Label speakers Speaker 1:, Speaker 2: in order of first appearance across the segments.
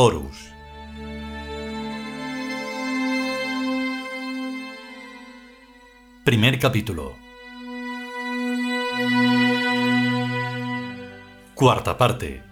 Speaker 1: Horus. Primer capítulo. Cuarta parte.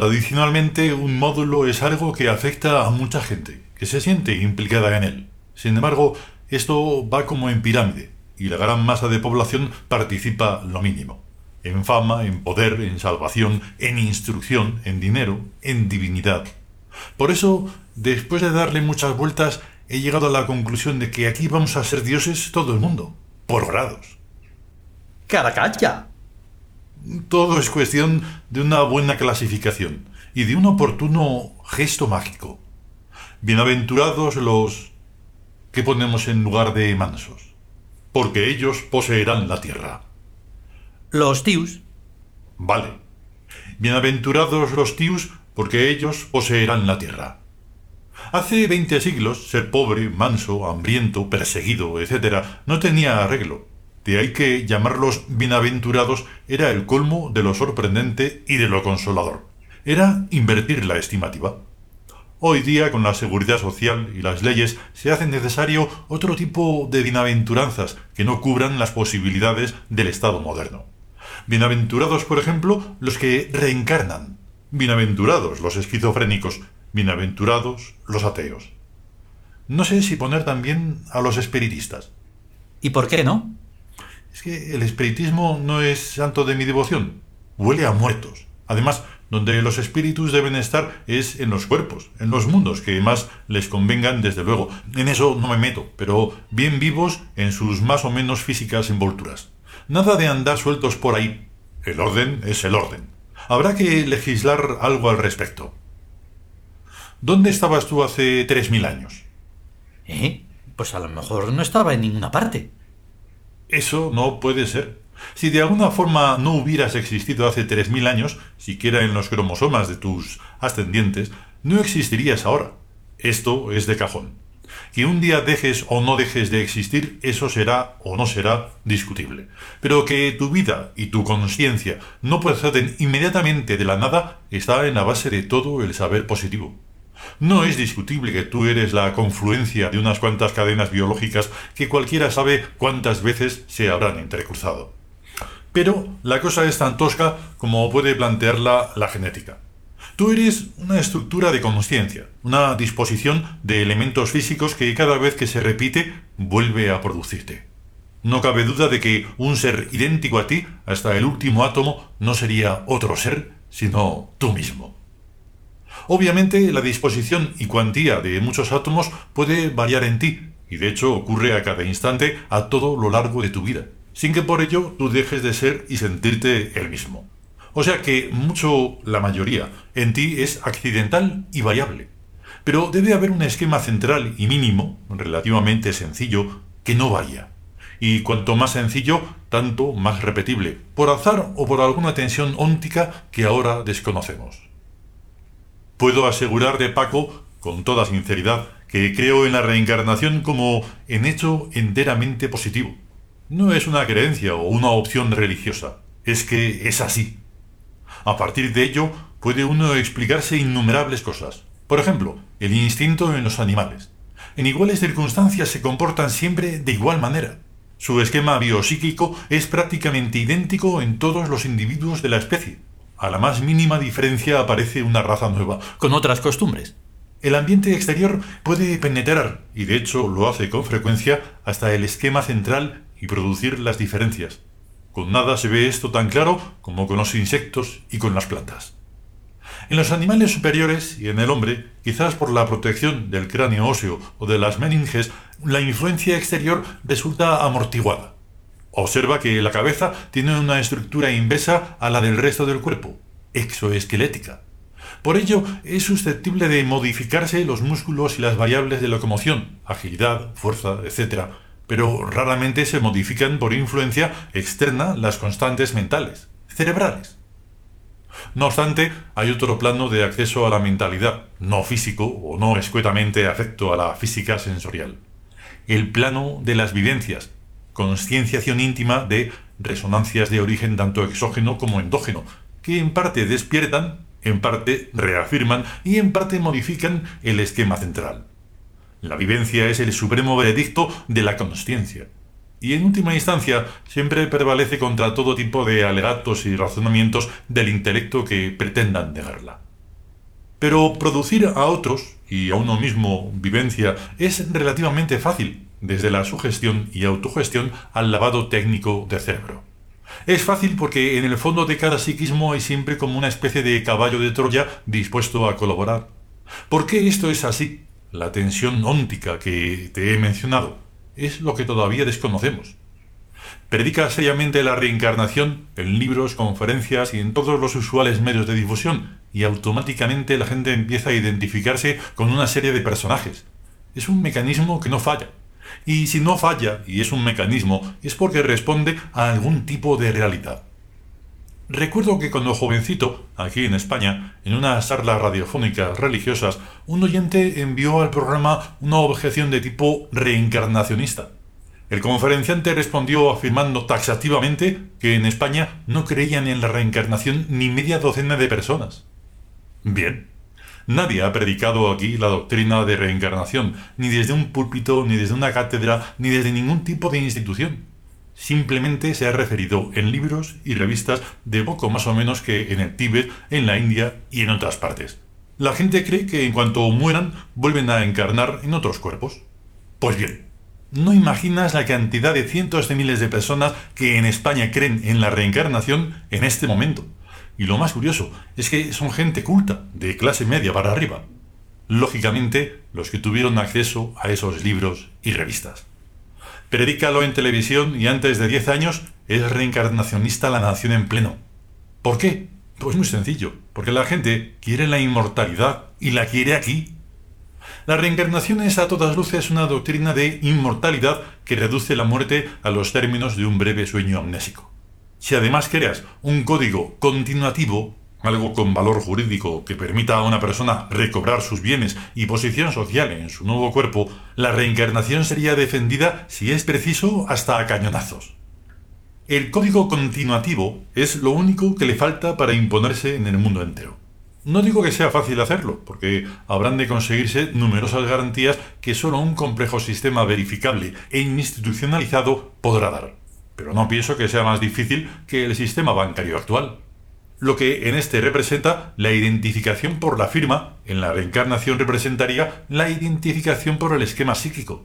Speaker 2: Tradicionalmente un módulo es algo que afecta a mucha gente, que se siente implicada en él. Sin embargo, esto va como en pirámide, y la gran masa de población participa lo mínimo. En fama, en poder, en salvación, en instrucción, en dinero, en divinidad. Por eso, después de darle muchas vueltas, he llegado a la conclusión de que aquí vamos a ser dioses todo el mundo, por grados.
Speaker 1: ¡Caracalla!
Speaker 2: Todo es cuestión de una buena clasificación y de un oportuno gesto mágico. Bienaventurados los que ponemos en lugar de mansos, porque ellos poseerán la tierra.
Speaker 1: Los tius.
Speaker 2: Vale. Bienaventurados los tius, porque ellos poseerán la tierra. Hace veinte siglos, ser pobre, manso, hambriento, perseguido, etc., no tenía arreglo. De ahí que llamarlos bienaventurados era el colmo de lo sorprendente y de lo consolador. Era invertir la estimativa. Hoy día, con la seguridad social y las leyes, se hace necesario otro tipo de bienaventuranzas que no cubran las posibilidades del Estado moderno. Bienaventurados, por ejemplo, los que reencarnan. Bienaventurados los esquizofrénicos. Bienaventurados los ateos. No sé si poner también a los espiritistas.
Speaker 1: ¿Y por qué no?
Speaker 2: Es que el espiritismo no es santo de mi devoción. Huele a muertos. Además, donde los espíritus deben estar es en los cuerpos, en los mundos que más les convengan, desde luego. En eso no me meto, pero bien vivos en sus más o menos físicas envolturas. Nada de andar sueltos por ahí. El orden es el orden. Habrá que legislar algo al respecto. ¿Dónde estabas tú hace tres mil años?
Speaker 1: ¿Eh? Pues a lo mejor no estaba en ninguna parte.
Speaker 2: Eso no puede ser. Si de alguna forma no hubieras existido hace tres mil años, siquiera en los cromosomas de tus ascendientes, no existirías ahora. Esto es de cajón. Que un día dejes o no dejes de existir, eso será o no será discutible. Pero que tu vida y tu conciencia no proceden inmediatamente de la nada está en la base de todo el saber positivo. No es discutible que tú eres la confluencia de unas cuantas cadenas biológicas que cualquiera sabe cuántas veces se habrán entrecruzado. Pero la cosa es tan tosca como puede plantearla la genética. Tú eres una estructura de conciencia, una disposición de elementos físicos que cada vez que se repite vuelve a producirte. No cabe duda de que un ser idéntico a ti, hasta el último átomo, no sería otro ser, sino tú mismo. Obviamente, la disposición y cuantía de muchos átomos puede variar en ti, y de hecho ocurre a cada instante a todo lo largo de tu vida, sin que por ello tú dejes de ser y sentirte el mismo. O sea que mucho, la mayoría, en ti es accidental y variable. Pero debe haber un esquema central y mínimo, relativamente sencillo, que no varía. Y cuanto más sencillo, tanto más repetible, por azar o por alguna tensión óntica que ahora desconocemos. Puedo asegurar de Paco, con toda sinceridad, que creo en la reencarnación como en hecho enteramente positivo. No es una creencia o una opción religiosa, es que es así. A partir de ello, puede uno explicarse innumerables cosas. Por ejemplo, el instinto en los animales. En iguales circunstancias se comportan siempre de igual manera. Su esquema biopsíquico es prácticamente idéntico en todos los individuos de la especie. A la más mínima diferencia aparece una raza nueva,
Speaker 1: con otras costumbres.
Speaker 2: El ambiente exterior puede penetrar, y de hecho lo hace con frecuencia, hasta el esquema central y producir las diferencias. Con nada se ve esto tan claro como con los insectos y con las plantas. En los animales superiores y en el hombre, quizás por la protección del cráneo óseo o de las meninges, la influencia exterior resulta amortiguada. Observa que la cabeza tiene una estructura inversa a la del resto del cuerpo, exoesquelética. Por ello, es susceptible de modificarse los músculos y las variables de locomoción, agilidad, fuerza, etc., pero raramente se modifican por influencia externa las constantes mentales, cerebrales. No obstante, hay otro plano de acceso a la mentalidad, no físico o no escuetamente afecto a la física sensorial. El plano de las vivencias, concienciación íntima de resonancias de origen tanto exógeno como endógeno, que en parte despiertan, en parte reafirman y en parte modifican el esquema central. La vivencia es el supremo veredicto de la conciencia, y en última instancia siempre prevalece contra todo tipo de alegatos y razonamientos del intelecto que pretendan negarla. Pero producir a otros y a uno mismo vivencia es relativamente fácil, desde la sugestión y autogestión al lavado técnico de cerebro. Es fácil porque en el fondo de cada psiquismo hay siempre como una especie de caballo de Troya dispuesto a colaborar. ¿Por qué esto es así? La tensión óntica que te he mencionado es lo que todavía desconocemos. Predica seriamente la reencarnación en libros, conferencias y en todos los usuales medios de difusión, y automáticamente la gente empieza a identificarse con una serie de personajes. Es un mecanismo que no falla. Y si no falla, y es un mecanismo, es porque responde a algún tipo de realidad. Recuerdo que cuando jovencito, aquí en España, en unas charlas radiofónicas religiosas, un oyente envió al programa una objeción de tipo reencarnacionista. El conferenciante respondió afirmando taxativamente que en España no creían en la reencarnación ni media docena de personas. Bien, nadie ha predicado aquí la doctrina de reencarnación, ni desde un púlpito, ni desde una cátedra, ni desde ningún tipo de institución simplemente se ha referido en libros y revistas de poco más o menos que en el Tíbet, en la India y en otras partes. La gente cree que en cuanto mueran vuelven a encarnar en otros cuerpos. Pues bien, no imaginas la cantidad de cientos de miles de personas que en España creen en la reencarnación en este momento. Y lo más curioso es que son gente culta, de clase media para arriba. Lógicamente, los que tuvieron acceso a esos libros y revistas. Predícalo en televisión y antes de 10 años es reencarnacionista la nación en pleno. ¿Por qué? Pues muy sencillo, porque la gente quiere la inmortalidad y la quiere aquí. La reencarnación es a todas luces una doctrina de inmortalidad que reduce la muerte a los términos de un breve sueño amnésico. Si además creas un código continuativo, algo con valor jurídico que permita a una persona recobrar sus bienes y posición social en su nuevo cuerpo, la reencarnación sería defendida, si es preciso, hasta a cañonazos. El código continuativo es lo único que le falta para imponerse en el mundo entero. No digo que sea fácil hacerlo, porque habrán de conseguirse numerosas garantías que solo un complejo sistema verificable e institucionalizado podrá dar. Pero no pienso que sea más difícil que el sistema bancario actual lo que en este representa la identificación por la firma, en la reencarnación representaría la identificación por el esquema psíquico.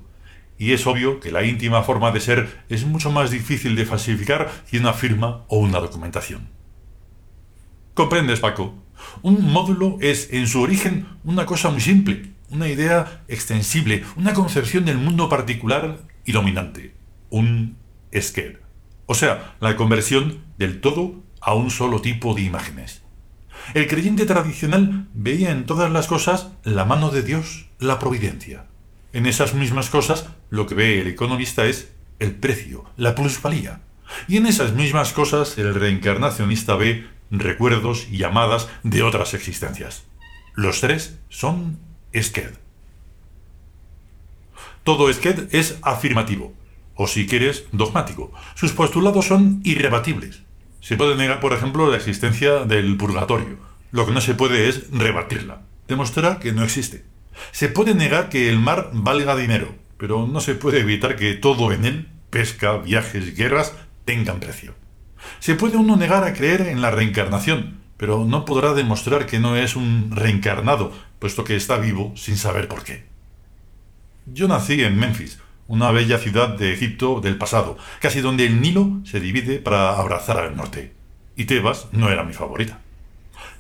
Speaker 2: Y es obvio que la íntima forma de ser es mucho más difícil de falsificar que una firma o una documentación. ¿Comprendes, Paco? Un módulo es, en su origen, una cosa muy simple, una idea extensible, una concepción del mundo particular y dominante, un esquer. O sea, la conversión del todo a un solo tipo de imágenes. El creyente tradicional veía en todas las cosas la mano de Dios, la providencia. En esas mismas cosas lo que ve el economista es el precio, la plusvalía. Y en esas mismas cosas el reencarnacionista ve recuerdos y llamadas de otras existencias. Los tres son Sked. Todo Sked es afirmativo, o si quieres, dogmático. Sus postulados son irrebatibles. Se puede negar, por ejemplo, la existencia del purgatorio. Lo que no se puede es rebatirla, demostrar que no existe. Se puede negar que el mar valga dinero, pero no se puede evitar que todo en él, pesca, viajes, guerras, tengan precio. Se puede uno negar a creer en la reencarnación, pero no podrá demostrar que no es un reencarnado, puesto que está vivo sin saber por qué. Yo nací en Memphis, una bella ciudad de Egipto del pasado, casi donde el Nilo se divide para abrazar al norte. Y Tebas no era mi favorita.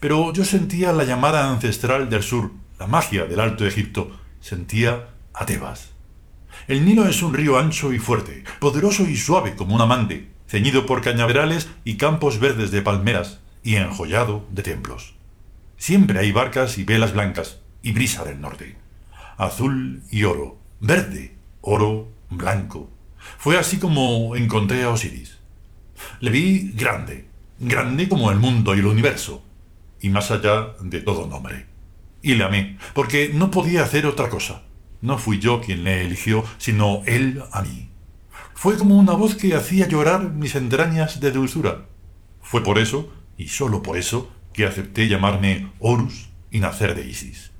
Speaker 2: Pero yo sentía la llamada ancestral del sur, la magia del Alto Egipto. Sentía a Tebas. El Nilo es un río ancho y fuerte, poderoso y suave como un amante, ceñido por cañaverales y campos verdes de palmeras y enjollado de templos. Siempre hay barcas y velas blancas y brisa del norte. Azul y oro, verde oro, blanco. Fue así como encontré a Osiris. Le vi grande, grande como el mundo y el universo, y más allá de todo nombre. Y le amé, porque no podía hacer otra cosa. No fui yo quien le eligió, sino él a mí. Fue como una voz que hacía llorar mis entrañas de dulzura. Fue por eso, y solo por eso, que acepté llamarme Horus y nacer de Isis.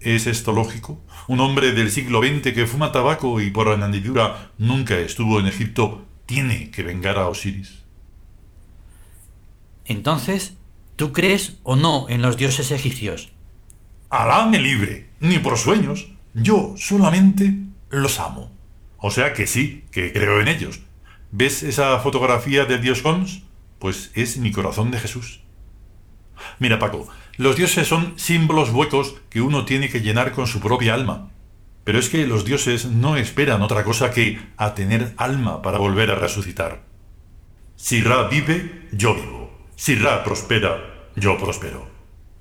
Speaker 2: ¿Es esto lógico? Un hombre del siglo XX que fuma tabaco y por añadidura nunca estuvo en Egipto tiene que vengar a Osiris.
Speaker 1: Entonces, ¿tú crees o no en los dioses egipcios?
Speaker 2: Alá me libre, ni por sueños. Yo solamente los amo. O sea que sí, que creo en ellos. ¿Ves esa fotografía del dios Cons? Pues es mi corazón de Jesús. Mira, Paco, los dioses son símbolos huecos que uno tiene que llenar con su propia alma. Pero es que los dioses no esperan otra cosa que a tener alma para volver a resucitar. Si Ra vive, yo vivo. Si Ra prospera, yo prospero.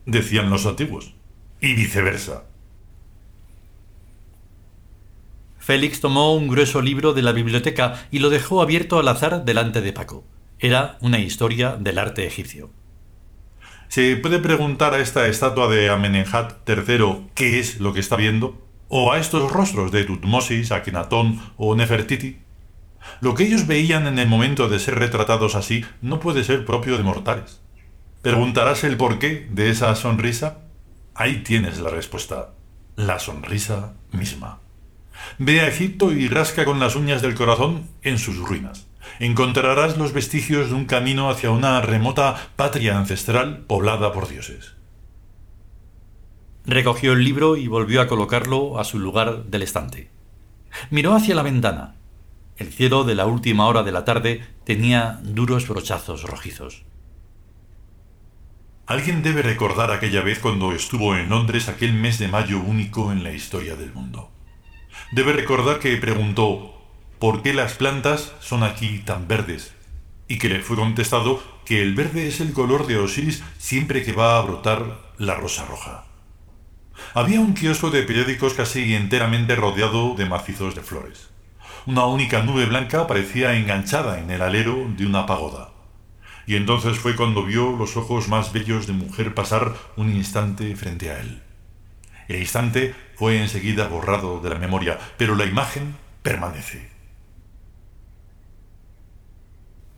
Speaker 2: Decían los antiguos. Y viceversa.
Speaker 1: Félix tomó un grueso libro de la biblioteca y lo dejó abierto al azar delante de Paco. Era una historia del arte egipcio.
Speaker 2: ¿Se puede preguntar a esta estatua de Amenemhat III qué es lo que está viendo? ¿O a estos rostros de Tutmosis, Akenatón o Nefertiti? Lo que ellos veían en el momento de ser retratados así no puede ser propio de mortales. ¿Preguntarás el porqué de esa sonrisa? Ahí tienes la respuesta. La sonrisa misma. Ve a Egipto y rasca con las uñas del corazón en sus ruinas. Encontrarás los vestigios de un camino hacia una remota patria ancestral poblada por dioses.
Speaker 1: Recogió el libro y volvió a colocarlo a su lugar del estante. Miró hacia la ventana. El cielo de la última hora de la tarde tenía duros brochazos rojizos.
Speaker 2: Alguien debe recordar aquella vez cuando estuvo en Londres aquel mes de mayo único en la historia del mundo debe recordar que preguntó ¿por qué las plantas son aquí tan verdes? Y que le fue contestado que el verde es el color de Osiris siempre que va a brotar la rosa roja. Había un kiosco de periódicos casi enteramente rodeado de macizos de flores. Una única nube blanca parecía enganchada en el alero de una pagoda. Y entonces fue cuando vio los ojos más bellos de mujer pasar un instante frente a él. El instante fue enseguida borrado de la memoria, pero la imagen permanece.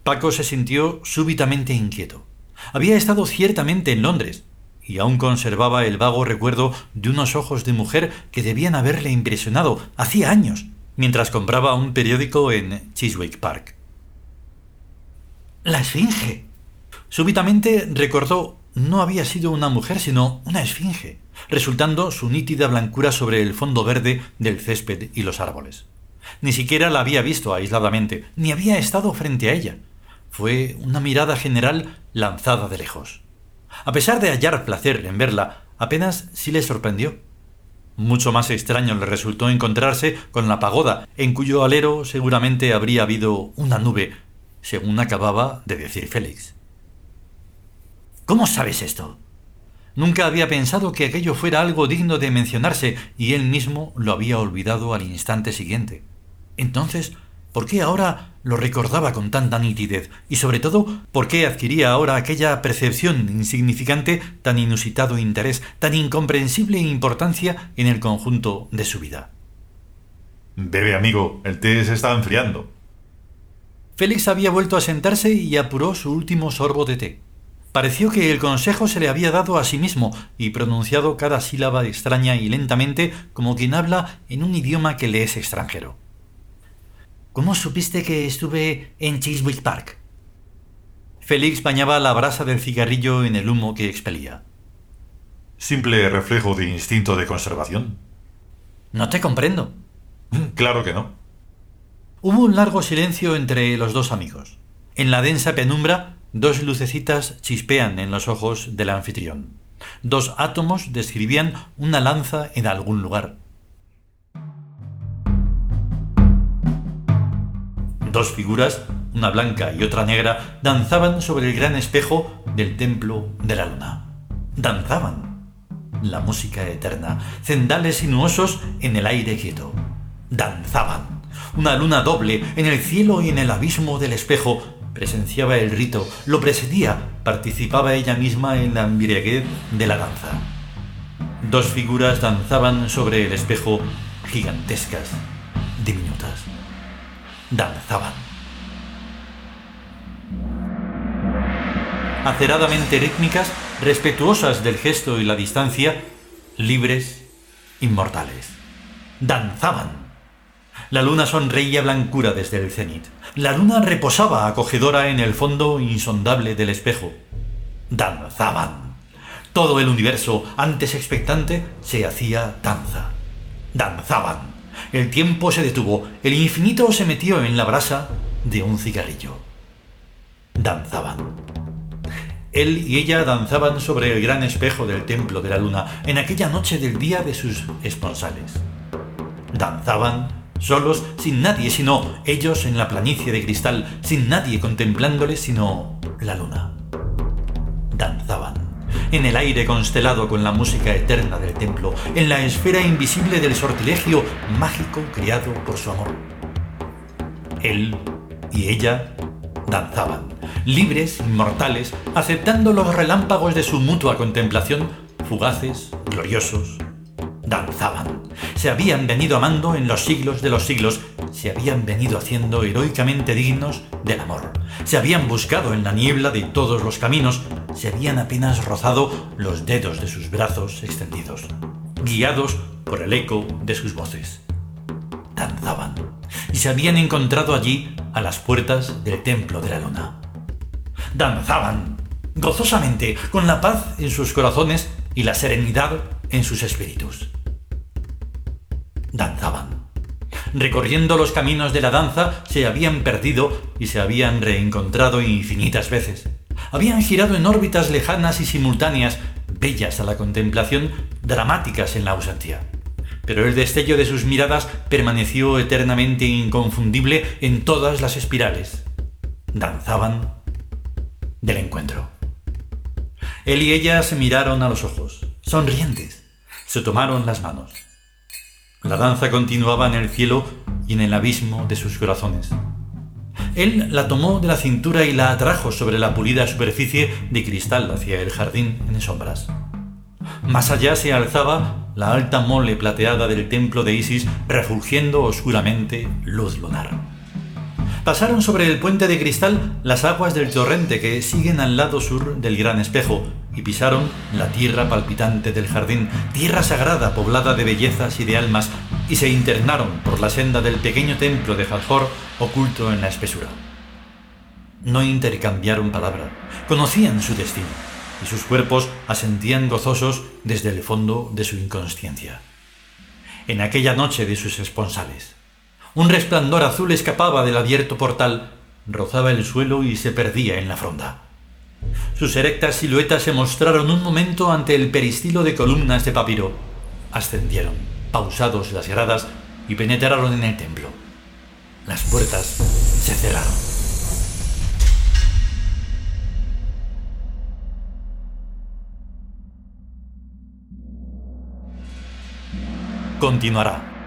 Speaker 1: Paco se sintió súbitamente inquieto. Había estado ciertamente en Londres, y aún conservaba el vago recuerdo de unos ojos de mujer que debían haberle impresionado hacía años, mientras compraba un periódico en Chiswick Park. La Esfinge. Súbitamente recordó no había sido una mujer, sino una esfinge, resultando su nítida blancura sobre el fondo verde del césped y los árboles. Ni siquiera la había visto aisladamente, ni había estado frente a ella. Fue una mirada general lanzada de lejos. A pesar de hallar placer en verla, apenas sí le sorprendió. Mucho más extraño le resultó encontrarse con la pagoda, en cuyo alero seguramente habría habido una nube, según acababa de decir Félix. ¿Cómo sabes esto? Nunca había pensado que aquello fuera algo digno de mencionarse y él mismo lo había olvidado al instante siguiente. Entonces, ¿por qué ahora lo recordaba con tanta nitidez? Y sobre todo, ¿por qué adquiría ahora aquella percepción insignificante, tan inusitado interés, tan incomprensible importancia en el conjunto de su vida?
Speaker 2: Bebe, amigo, el té se está enfriando.
Speaker 1: Félix había vuelto a sentarse y apuró su último sorbo de té. Pareció que el consejo se le había dado a sí mismo y pronunciado cada sílaba extraña y lentamente como quien habla en un idioma que le es extranjero. ¿Cómo supiste que estuve en Chiswick Park? Félix bañaba la brasa del cigarrillo en el humo que expelía.
Speaker 2: Simple reflejo de instinto de conservación.
Speaker 1: No te comprendo.
Speaker 2: Claro que no.
Speaker 1: Hubo un largo silencio entre los dos amigos. En la densa penumbra Dos lucecitas chispean en los ojos del anfitrión. Dos átomos describían una lanza en algún lugar. Dos figuras, una blanca y otra negra, danzaban sobre el gran espejo del templo de la luna. Danzaban. La música eterna, cendales sinuosos en el aire quieto. Danzaban. Una luna doble en el cielo y en el abismo del espejo presenciaba el rito, lo presidía, participaba ella misma en la embriaguez de la danza. Dos figuras danzaban sobre el espejo, gigantescas, diminutas. Danzaban. Aceradamente rítmicas, respetuosas del gesto y la distancia, libres, inmortales. Danzaban. La luna sonreía blancura desde el cenit. La luna reposaba acogedora en el fondo insondable del espejo. Danzaban. Todo el universo, antes expectante, se hacía danza. Danzaban. El tiempo se detuvo, el infinito se metió en la brasa de un cigarrillo. Danzaban. Él y ella danzaban sobre el gran espejo del templo de la luna en aquella noche del día de sus esponsales. Danzaban solos, sin nadie sino ellos en la planicie de cristal, sin nadie contemplándoles sino la luna. Danzaban en el aire constelado con la música eterna del templo, en la esfera invisible del sortilegio mágico creado por su amor. Él y ella danzaban, libres, inmortales, aceptando los relámpagos de su mutua contemplación, fugaces, gloriosos, danzaban. Se habían venido amando en los siglos de los siglos, se habían venido haciendo heroicamente dignos del amor. Se habían buscado en la niebla de todos los caminos, se habían apenas rozado los dedos de sus brazos extendidos, guiados por el eco de sus voces. Danzaban y se habían encontrado allí a las puertas del templo de la luna. Danzaban gozosamente, con la paz en sus corazones y la serenidad en sus espíritus. Danzaban. Recorriendo los caminos de la danza se habían perdido y se habían reencontrado infinitas veces. Habían girado en órbitas lejanas y simultáneas, bellas a la contemplación, dramáticas en la ausencia. Pero el destello de sus miradas permaneció eternamente inconfundible en todas las espirales. Danzaban del encuentro. Él y ella se miraron a los ojos, sonrientes. Se tomaron las manos. La danza continuaba en el cielo y en el abismo de sus corazones. Él la tomó de la cintura y la atrajo sobre la pulida superficie de cristal hacia el jardín en sombras. Más allá se alzaba la alta mole plateada del templo de Isis refulgiendo oscuramente luz lunar pasaron sobre el puente de cristal las aguas del torrente que siguen al lado sur del gran espejo y pisaron la tierra palpitante del jardín, tierra sagrada poblada de bellezas y de almas, y se internaron por la senda del pequeño templo de Hathor oculto en la espesura. No intercambiaron palabra, conocían su destino, y sus cuerpos asentían gozosos desde el fondo de su inconsciencia. En aquella noche de sus esponsales, un resplandor azul escapaba del abierto portal, rozaba el suelo y se perdía en la fronda. Sus erectas siluetas se mostraron un momento ante el peristilo de columnas de papiro. Ascendieron, pausados las gradas, y penetraron en el templo. Las puertas se cerraron. Continuará.